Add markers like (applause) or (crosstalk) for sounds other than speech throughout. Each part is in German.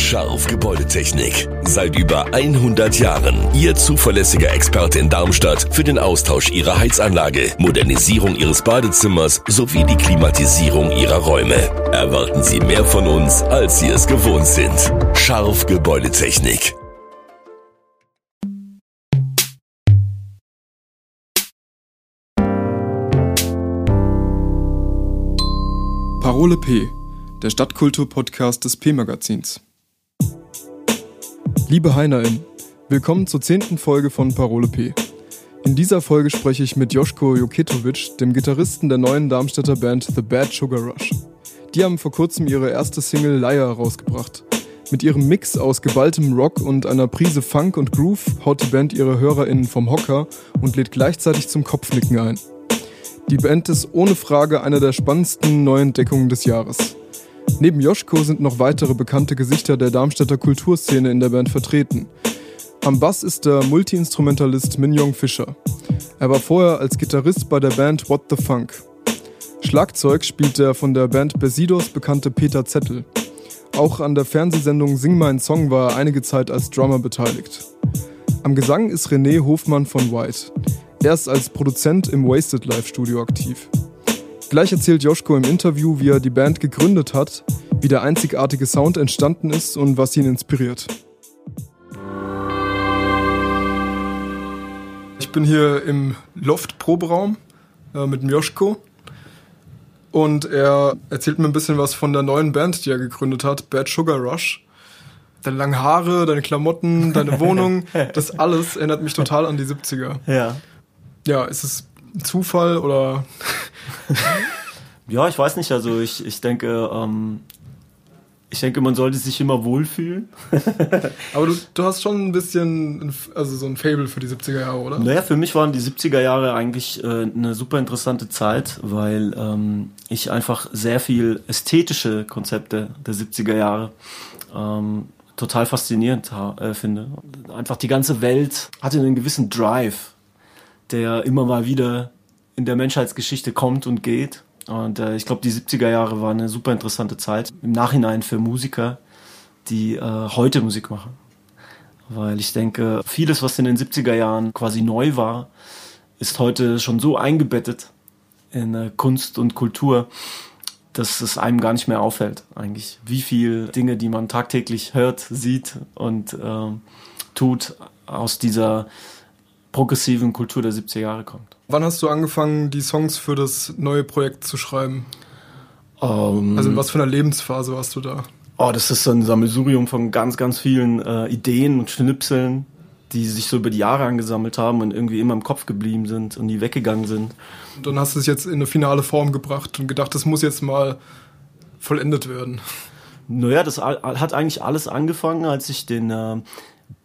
Scharf Gebäudetechnik. Seit über 100 Jahren Ihr zuverlässiger Experte in Darmstadt für den Austausch Ihrer Heizanlage, Modernisierung Ihres Badezimmers sowie die Klimatisierung Ihrer Räume. Erwarten Sie mehr von uns, als Sie es gewohnt sind. Scharf Gebäudetechnik. Parole P, der Stadtkultur-Podcast des P-Magazins. Liebe HeinerInnen, willkommen zur zehnten Folge von Parole P. In dieser Folge spreche ich mit Joschko Joketovic, dem Gitarristen der neuen Darmstädter Band The Bad Sugar Rush. Die haben vor kurzem ihre erste Single Liar rausgebracht. Mit ihrem Mix aus geballtem Rock und einer Prise Funk und Groove haut die Band ihre HörerInnen vom Hocker und lädt gleichzeitig zum Kopfnicken ein. Die Band ist ohne Frage eine der spannendsten Neuentdeckungen des Jahres. Neben Joschko sind noch weitere bekannte Gesichter der Darmstädter Kulturszene in der Band vertreten. Am Bass ist der Multiinstrumentalist Minjong Fischer. Er war vorher als Gitarrist bei der Band What the Funk. Schlagzeug spielt der von der Band Besidos bekannte Peter Zettel. Auch an der Fernsehsendung Sing mein Song war er einige Zeit als Drummer beteiligt. Am Gesang ist René Hofmann von White. Er ist als Produzent im Wasted Live Studio aktiv. Gleich erzählt Joschko im Interview, wie er die Band gegründet hat, wie der einzigartige Sound entstanden ist und was ihn inspiriert. Ich bin hier im Loft-Proberaum äh, mit Joschko und er erzählt mir ein bisschen was von der neuen Band, die er gegründet hat, Bad Sugar Rush. Deine langen Haare, deine Klamotten, deine (laughs) Wohnung, das alles erinnert mich total an die 70er. Ja. Ja, ist es ein Zufall oder? (laughs) ja, ich weiß nicht. Also ich, ich denke, ähm, ich denke, man sollte sich immer wohlfühlen. (laughs) Aber du, du hast schon ein bisschen, also so ein Fable für die 70er Jahre, oder? Naja, für mich waren die 70er Jahre eigentlich äh, eine super interessante Zeit, weil ähm, ich einfach sehr viel ästhetische Konzepte der 70er Jahre ähm, total faszinierend äh, finde. Einfach die ganze Welt hatte einen gewissen Drive der immer mal wieder in der Menschheitsgeschichte kommt und geht. Und äh, ich glaube, die 70er Jahre waren eine super interessante Zeit im Nachhinein für Musiker, die äh, heute Musik machen. Weil ich denke, vieles, was in den 70er Jahren quasi neu war, ist heute schon so eingebettet in äh, Kunst und Kultur, dass es einem gar nicht mehr auffällt, eigentlich. Wie viel Dinge, die man tagtäglich hört, sieht und äh, tut, aus dieser progressiven Kultur der 70er Jahre kommt. Wann hast du angefangen, die Songs für das neue Projekt zu schreiben? Um, ähm, also in was für einer Lebensphase warst du da? Oh, das ist so ein Sammelsurium von ganz, ganz vielen äh, Ideen und Schnipseln, die sich so über die Jahre angesammelt haben und irgendwie immer im Kopf geblieben sind und nie weggegangen sind. Und dann hast du es jetzt in eine finale Form gebracht und gedacht, das muss jetzt mal vollendet werden. Naja, das hat eigentlich alles angefangen, als ich den äh,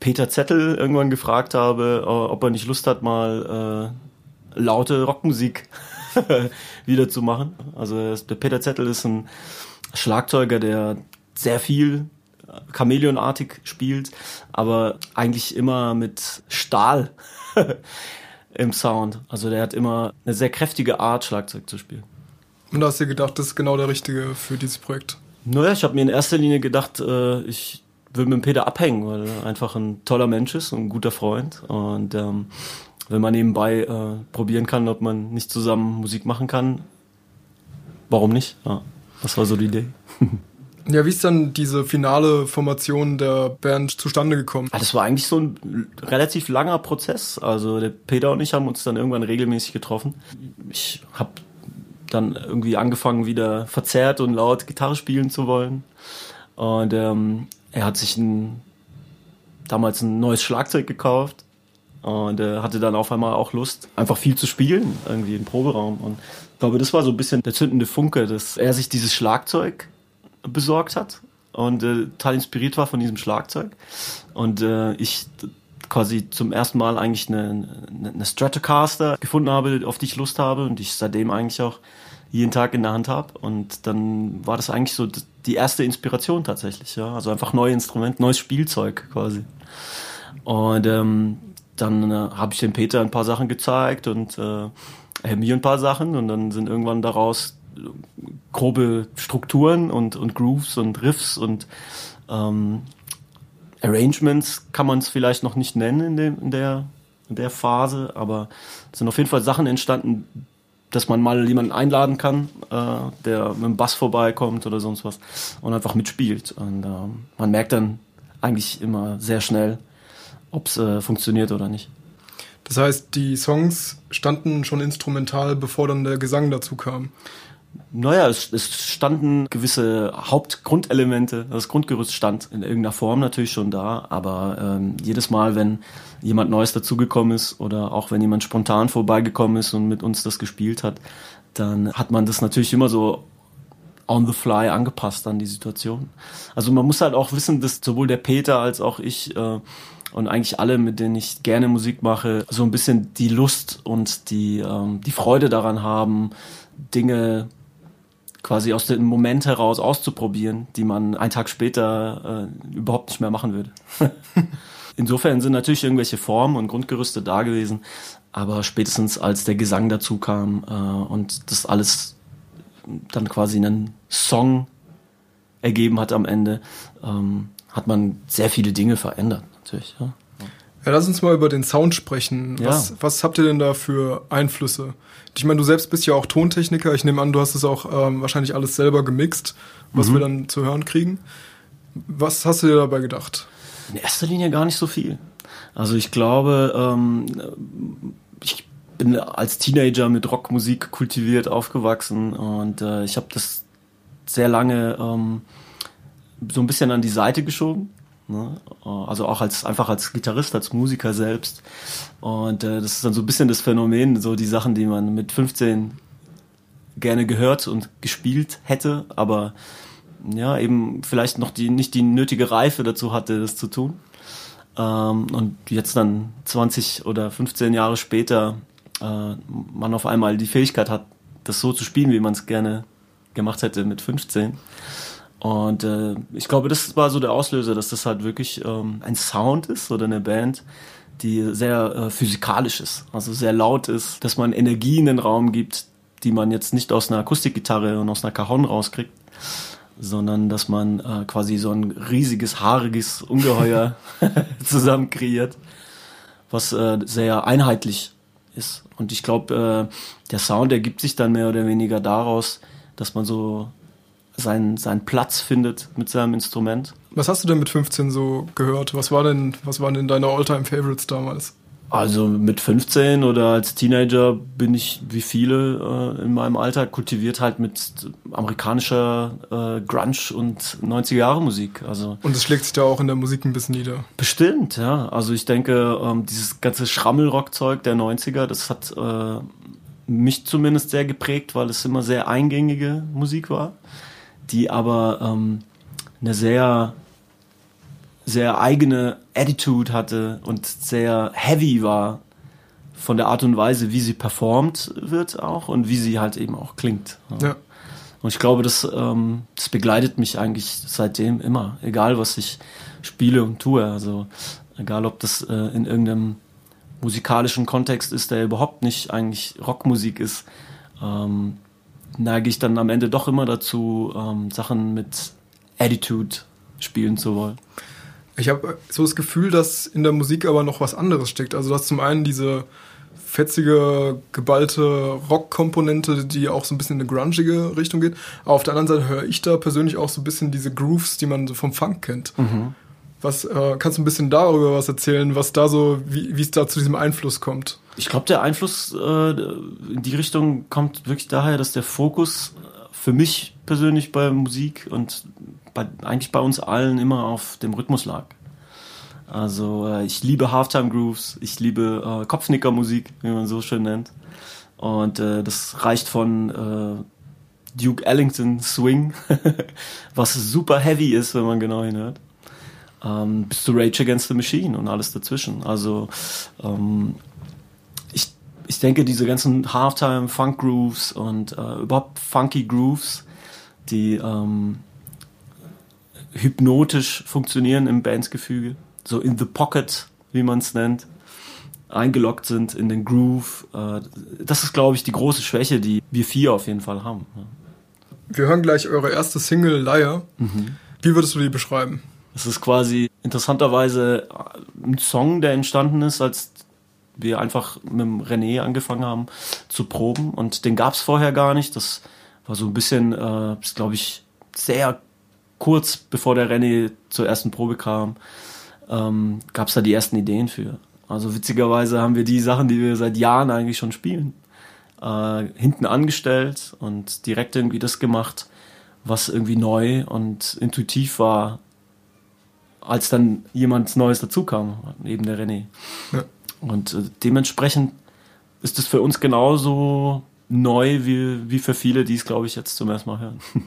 Peter Zettel irgendwann gefragt habe, äh, ob er nicht Lust hat, mal äh, laute Rockmusik (laughs) wieder zu machen. Also der Peter Zettel ist ein Schlagzeuger, der sehr viel äh, Chamäleonartig spielt, aber eigentlich immer mit Stahl (laughs) im Sound. Also der hat immer eine sehr kräftige Art, Schlagzeug zu spielen. Und da hast du gedacht, das ist genau der Richtige für dieses Projekt? Naja, ich habe mir in erster Linie gedacht, äh, ich will mit dem Peter abhängen, weil er einfach ein toller Mensch ist und ein guter Freund. Und ähm, wenn man nebenbei äh, probieren kann, ob man nicht zusammen Musik machen kann, warum nicht? Ja, das war so die Idee. (laughs) Ja, wie ist dann diese finale Formation der Band zustande gekommen? Ah, das war eigentlich so ein relativ langer Prozess. Also der Peter und ich haben uns dann irgendwann regelmäßig getroffen. Ich habe dann irgendwie angefangen, wieder verzerrt und laut Gitarre spielen zu wollen. Und ähm, er hat sich ein, damals ein neues Schlagzeug gekauft und er hatte dann auf einmal auch Lust, einfach viel zu spielen, irgendwie im Proberaum. Und ich glaube, das war so ein bisschen der zündende Funke, dass er sich dieses Schlagzeug besorgt hat und äh, total inspiriert war von diesem Schlagzeug. Und äh, ich quasi zum ersten Mal eigentlich eine, eine Stratocaster gefunden habe, auf die ich Lust habe und ich seitdem eigentlich auch jeden Tag in der Hand habe. Und dann war das eigentlich so die erste Inspiration tatsächlich, ja. Also einfach neue Instrumente, neues Spielzeug quasi. Und ähm, dann äh, habe ich dem Peter ein paar Sachen gezeigt und äh, mir ein paar Sachen und dann sind irgendwann daraus grobe Strukturen und, und Grooves und Riffs und Ähm, Arrangements kann man es vielleicht noch nicht nennen in, dem, in, der, in der Phase, aber es sind auf jeden Fall Sachen entstanden, dass man mal jemanden einladen kann, äh, der mit dem Bass vorbeikommt oder sonst was und einfach mitspielt. Und äh, man merkt dann eigentlich immer sehr schnell, ob es äh, funktioniert oder nicht. Das heißt, die Songs standen schon instrumental, bevor dann der Gesang dazu kam. Naja, es, es standen gewisse Hauptgrundelemente, das Grundgerüst stand in irgendeiner Form natürlich schon da, aber ähm, jedes Mal, wenn jemand Neues dazugekommen ist oder auch wenn jemand spontan vorbeigekommen ist und mit uns das gespielt hat, dann hat man das natürlich immer so on the fly angepasst an die Situation. Also man muss halt auch wissen, dass sowohl der Peter als auch ich äh, und eigentlich alle, mit denen ich gerne Musik mache, so ein bisschen die Lust und die, ähm, die Freude daran haben, Dinge quasi aus dem Moment heraus auszuprobieren, die man einen Tag später äh, überhaupt nicht mehr machen würde. (laughs) Insofern sind natürlich irgendwelche Formen und Grundgerüste da gewesen, aber spätestens als der Gesang dazu kam äh, und das alles dann quasi einen Song ergeben hat am Ende, ähm, hat man sehr viele Dinge verändert, natürlich. Ja. Ja, lass uns mal über den Sound sprechen. Ja. Was, was habt ihr denn da für Einflüsse? Ich meine, du selbst bist ja auch Tontechniker. Ich nehme an, du hast es auch ähm, wahrscheinlich alles selber gemixt, was mhm. wir dann zu hören kriegen. Was hast du dir dabei gedacht? In erster Linie gar nicht so viel. Also ich glaube, ähm, ich bin als Teenager mit Rockmusik kultiviert aufgewachsen und äh, ich habe das sehr lange ähm, so ein bisschen an die Seite geschoben Ne? Also auch als einfach als Gitarrist, als Musiker selbst. Und äh, das ist dann so ein bisschen das Phänomen, so die Sachen, die man mit 15 gerne gehört und gespielt hätte, aber ja, eben vielleicht noch die nicht die nötige Reife dazu hatte, das zu tun. Ähm, und jetzt dann 20 oder 15 Jahre später äh, man auf einmal die Fähigkeit hat, das so zu spielen, wie man es gerne gemacht hätte mit 15 und äh, ich glaube, das war so der Auslöser, dass das halt wirklich ähm, ein Sound ist oder eine Band, die sehr äh, physikalisch ist, also sehr laut ist, dass man Energie in den Raum gibt, die man jetzt nicht aus einer Akustikgitarre und aus einer Cajon rauskriegt, sondern dass man äh, quasi so ein riesiges, haariges Ungeheuer (laughs) zusammen kreiert, was äh, sehr einheitlich ist. Und ich glaube, äh, der Sound ergibt sich dann mehr oder weniger daraus, dass man so seinen, seinen Platz findet mit seinem Instrument. Was hast du denn mit 15 so gehört? Was war denn, was waren denn deine Alltime Favorites damals? Also mit 15 oder als Teenager bin ich wie viele äh, in meinem Alter kultiviert halt mit amerikanischer äh, Grunge und 90er Jahre Musik. Also und es schlägt sich da auch in der Musik ein bisschen nieder. Bestimmt, ja. Also ich denke, ähm, dieses ganze Schrammelrockzeug der 90er, das hat äh, mich zumindest sehr geprägt, weil es immer sehr eingängige Musik war die aber ähm, eine sehr, sehr eigene Attitude hatte und sehr heavy war von der Art und Weise, wie sie performt wird auch und wie sie halt eben auch klingt. Ja. Und ich glaube, das, ähm, das begleitet mich eigentlich seitdem immer, egal was ich spiele und tue. Also egal, ob das äh, in irgendeinem musikalischen Kontext ist, der überhaupt nicht eigentlich Rockmusik ist. Ähm, neige ich dann am Ende doch immer dazu, ähm, Sachen mit Attitude spielen zu wollen. Ich habe so das Gefühl, dass in der Musik aber noch was anderes steckt. Also dass zum einen diese fetzige, geballte Rock-Komponente, die auch so ein bisschen in eine grungige Richtung geht. Aber auf der anderen Seite höre ich da persönlich auch so ein bisschen diese Grooves, die man so vom Funk kennt. Mhm. Was äh, kannst du ein bisschen darüber was erzählen, was da so, wie es da zu diesem Einfluss kommt? Ich glaube, der Einfluss äh, in die Richtung kommt wirklich daher, dass der Fokus für mich persönlich bei Musik und bei, eigentlich bei uns allen immer auf dem Rhythmus lag. Also äh, ich liebe Halftime Grooves, ich liebe äh, Kopfnicker-Musik, wie man so schön nennt. Und äh, das reicht von äh, Duke Ellington Swing, (laughs) was super heavy ist, wenn man genau hinhört, ähm, bis zu Rage Against the Machine und alles dazwischen. Also ähm, ich, ich denke, diese ganzen Halftime Funk Grooves und äh, überhaupt funky Grooves, die ähm, hypnotisch funktionieren im Bandsgefüge, so in the pocket, wie man es nennt, eingeloggt sind in den Groove. Äh, das ist, glaube ich, die große Schwäche, die wir vier auf jeden Fall haben. Wir hören gleich eure erste Single Liar. Mhm. Wie würdest du die beschreiben? Das ist quasi interessanterweise ein Song, der entstanden ist, als wir einfach mit dem René angefangen haben zu proben und den gab es vorher gar nicht. Das war so ein bisschen, äh, glaube ich, sehr kurz bevor der René zur ersten Probe kam, ähm, gab es da die ersten Ideen für. Also witzigerweise haben wir die Sachen, die wir seit Jahren eigentlich schon spielen, äh, hinten angestellt und direkt irgendwie das gemacht, was irgendwie neu und intuitiv war, als dann jemand Neues dazukam, eben der René. Ja. Und äh, dementsprechend ist es für uns genauso neu wie, wie für viele, die es, glaube ich, jetzt zum ersten Mal hören. (laughs)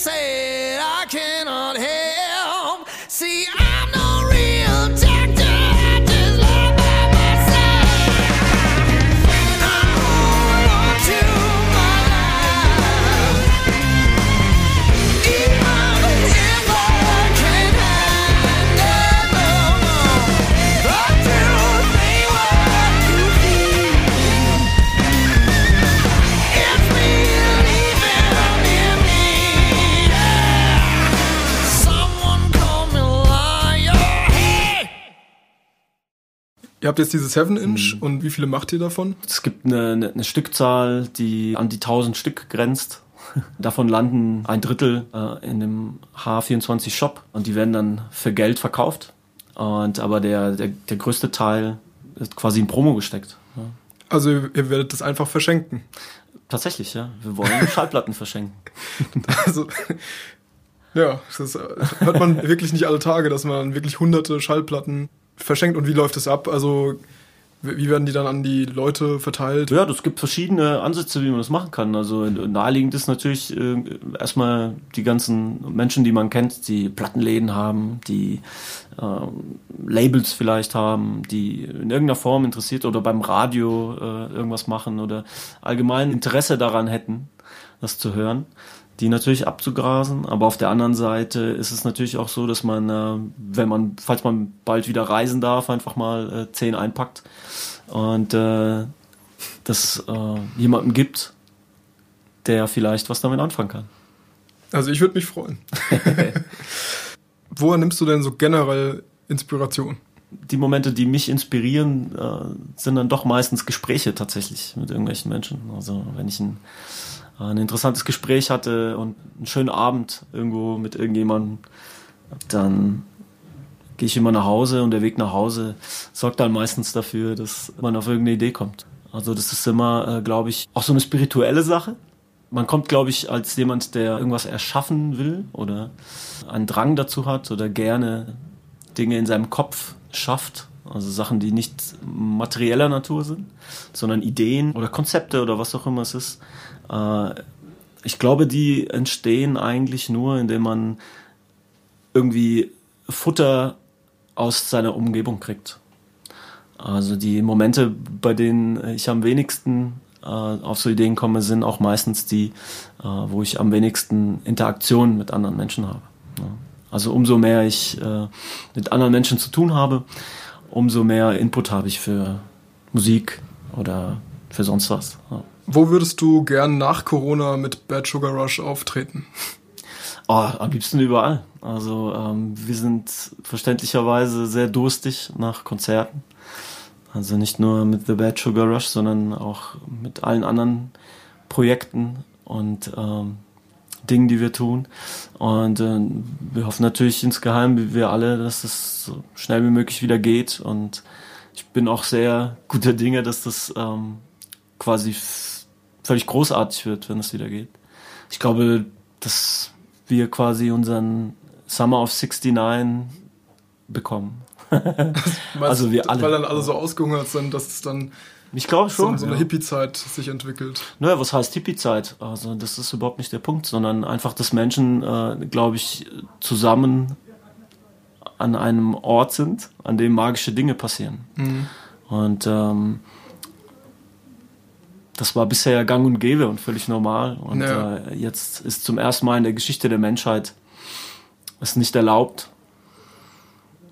say habt jetzt diese 7-Inch mhm. und wie viele macht ihr davon? Es gibt eine, eine, eine, Stückzahl, die an die 1000 Stück grenzt. (laughs) Davon landen ein Drittel äh, in dem H24 Shop und die werden dann für Geld verkauft. Und aber der, der, der größte Teil ist quasi in Promo gesteckt. Ja. Also ihr werdet das einfach verschenken. Tatsächlich, ja. Wir wollen (laughs) Schallplatten verschenken. Also, ja, das hört man wirklich nicht alle Tage, dass man wirklich hunderte Schallplatten verschenkt. Und wie läuft das ab? Also wie werden die dann an die Leute verteilt? Ja, es gibt verschiedene Ansätze, wie man das machen kann. Also naheliegend ist natürlich äh, erstmal die ganzen Menschen, die man kennt, die Plattenläden haben, die äh, Labels vielleicht haben, die in irgendeiner Form interessiert oder beim Radio äh, irgendwas machen oder allgemein Interesse daran hätten, das zu hören die natürlich abzugrasen. Aber auf der anderen Seite ist es natürlich auch so, dass man, äh, wenn man, falls man bald wieder reisen darf, einfach mal äh, zehn einpackt und äh, das äh, jemandem gibt, der vielleicht was damit anfangen kann. Also ich würde mich freuen. (laughs) Woher nimmst du denn so generell Inspiration? Die Momente, die mich inspirieren, äh, sind dann doch meistens Gespräche tatsächlich mit irgendwelchen Menschen. Also wenn ich ein ein interessantes Gespräch hatte und einen schönen Abend irgendwo mit irgendjemandem, dann gehe ich immer nach Hause und der Weg nach Hause sorgt dann meistens dafür, dass man auf irgendeine Idee kommt. Also das ist immer, äh, glaube ich, auch so eine spirituelle Sache. Man kommt, glaube ich, als jemand, der irgendwas erschaffen will oder einen Drang dazu hat oder gerne Dinge in seinem Kopf schafft, also Sachen, die nicht materieller Natur sind, sondern Ideen oder Konzepte oder was auch immer es ist, ich glaube, die entstehen eigentlich nur, indem man irgendwie Futter aus seiner Umgebung kriegt. Also die Momente, bei denen ich am wenigsten äh, auf so Ideen komme, sind auch meistens die, äh, wo ich am wenigsten Interaktion mit anderen Menschen habe. Ja. Also umso mehr ich äh, mit anderen Menschen zu tun habe, umso mehr Input habe ich für Musik oder für sonst was. Ja. Wo würdest du gern nach Corona mit Bad Sugar Rush auftreten? Oh, am liebsten überall. Also ähm, wir sind verständlicherweise sehr durstig nach Konzerten. Also nicht nur mit The Bad Sugar Rush, sondern auch mit allen anderen Projekten und ähm, Dingen, die wir tun. Und äh, wir hoffen natürlich insgeheim, wie wir alle, dass das so schnell wie möglich wieder geht. Und ich bin auch sehr guter Dinge, dass das ähm, quasi völlig großartig wird, wenn es wieder geht. Ich glaube, dass wir quasi unseren Summer of 69 bekommen. (laughs) also wir alle. Weil dann alle so ausgehungert sind, dass es dann ich glaube schon. So, eine ja. Hippie-Zeit sich entwickelt. Naja, was heißt Hippie-Zeit? Also, das ist überhaupt nicht der Punkt, sondern einfach, dass Menschen, äh, glaube ich, zusammen an einem Ort sind, an dem magische Dinge passieren. Mhm. Und ähm, das war bisher ja gang und gäbe und völlig normal. Und ja. äh, jetzt ist zum ersten Mal in der Geschichte der Menschheit es nicht erlaubt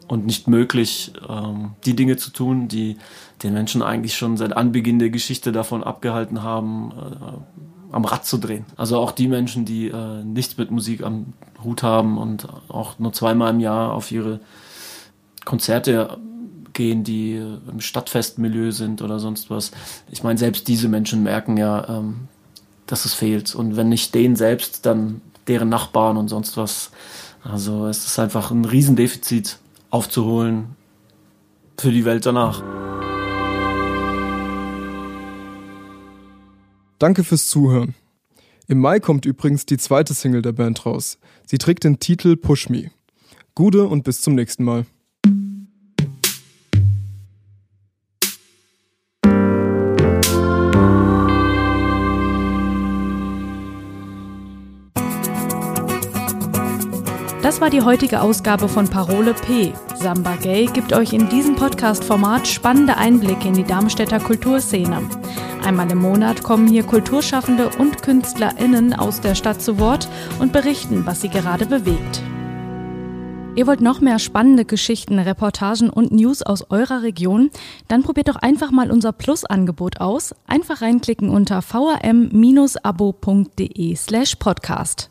und nicht möglich, ähm, die Dinge zu tun, die den Menschen eigentlich schon seit Anbeginn der Geschichte davon abgehalten haben, äh, am Rad zu drehen. Also auch die Menschen, die äh, nichts mit Musik am Hut haben und auch nur zweimal im Jahr auf ihre Konzerte gehen, die im Stadtfestmilieu sind oder sonst was. Ich meine, selbst diese Menschen merken ja, ähm, dass es fehlt. Und wenn nicht denen selbst, dann deren Nachbarn und sonst was. Also es ist einfach ein Riesendefizit aufzuholen für die Welt danach. Danke fürs Zuhören. Im Mai kommt übrigens die zweite Single der Band raus. Sie trägt den Titel Push Me. Gute und bis zum nächsten Mal. Das war die heutige Ausgabe von Parole P. Samba Gay gibt euch in diesem Podcast-Format spannende Einblicke in die Darmstädter Kulturszene. Einmal im Monat kommen hier Kulturschaffende und KünstlerInnen aus der Stadt zu Wort und berichten, was sie gerade bewegt. Ihr wollt noch mehr spannende Geschichten, Reportagen und News aus eurer Region? Dann probiert doch einfach mal unser Plus-Angebot aus. Einfach reinklicken unter vrm-abo.de slash podcast.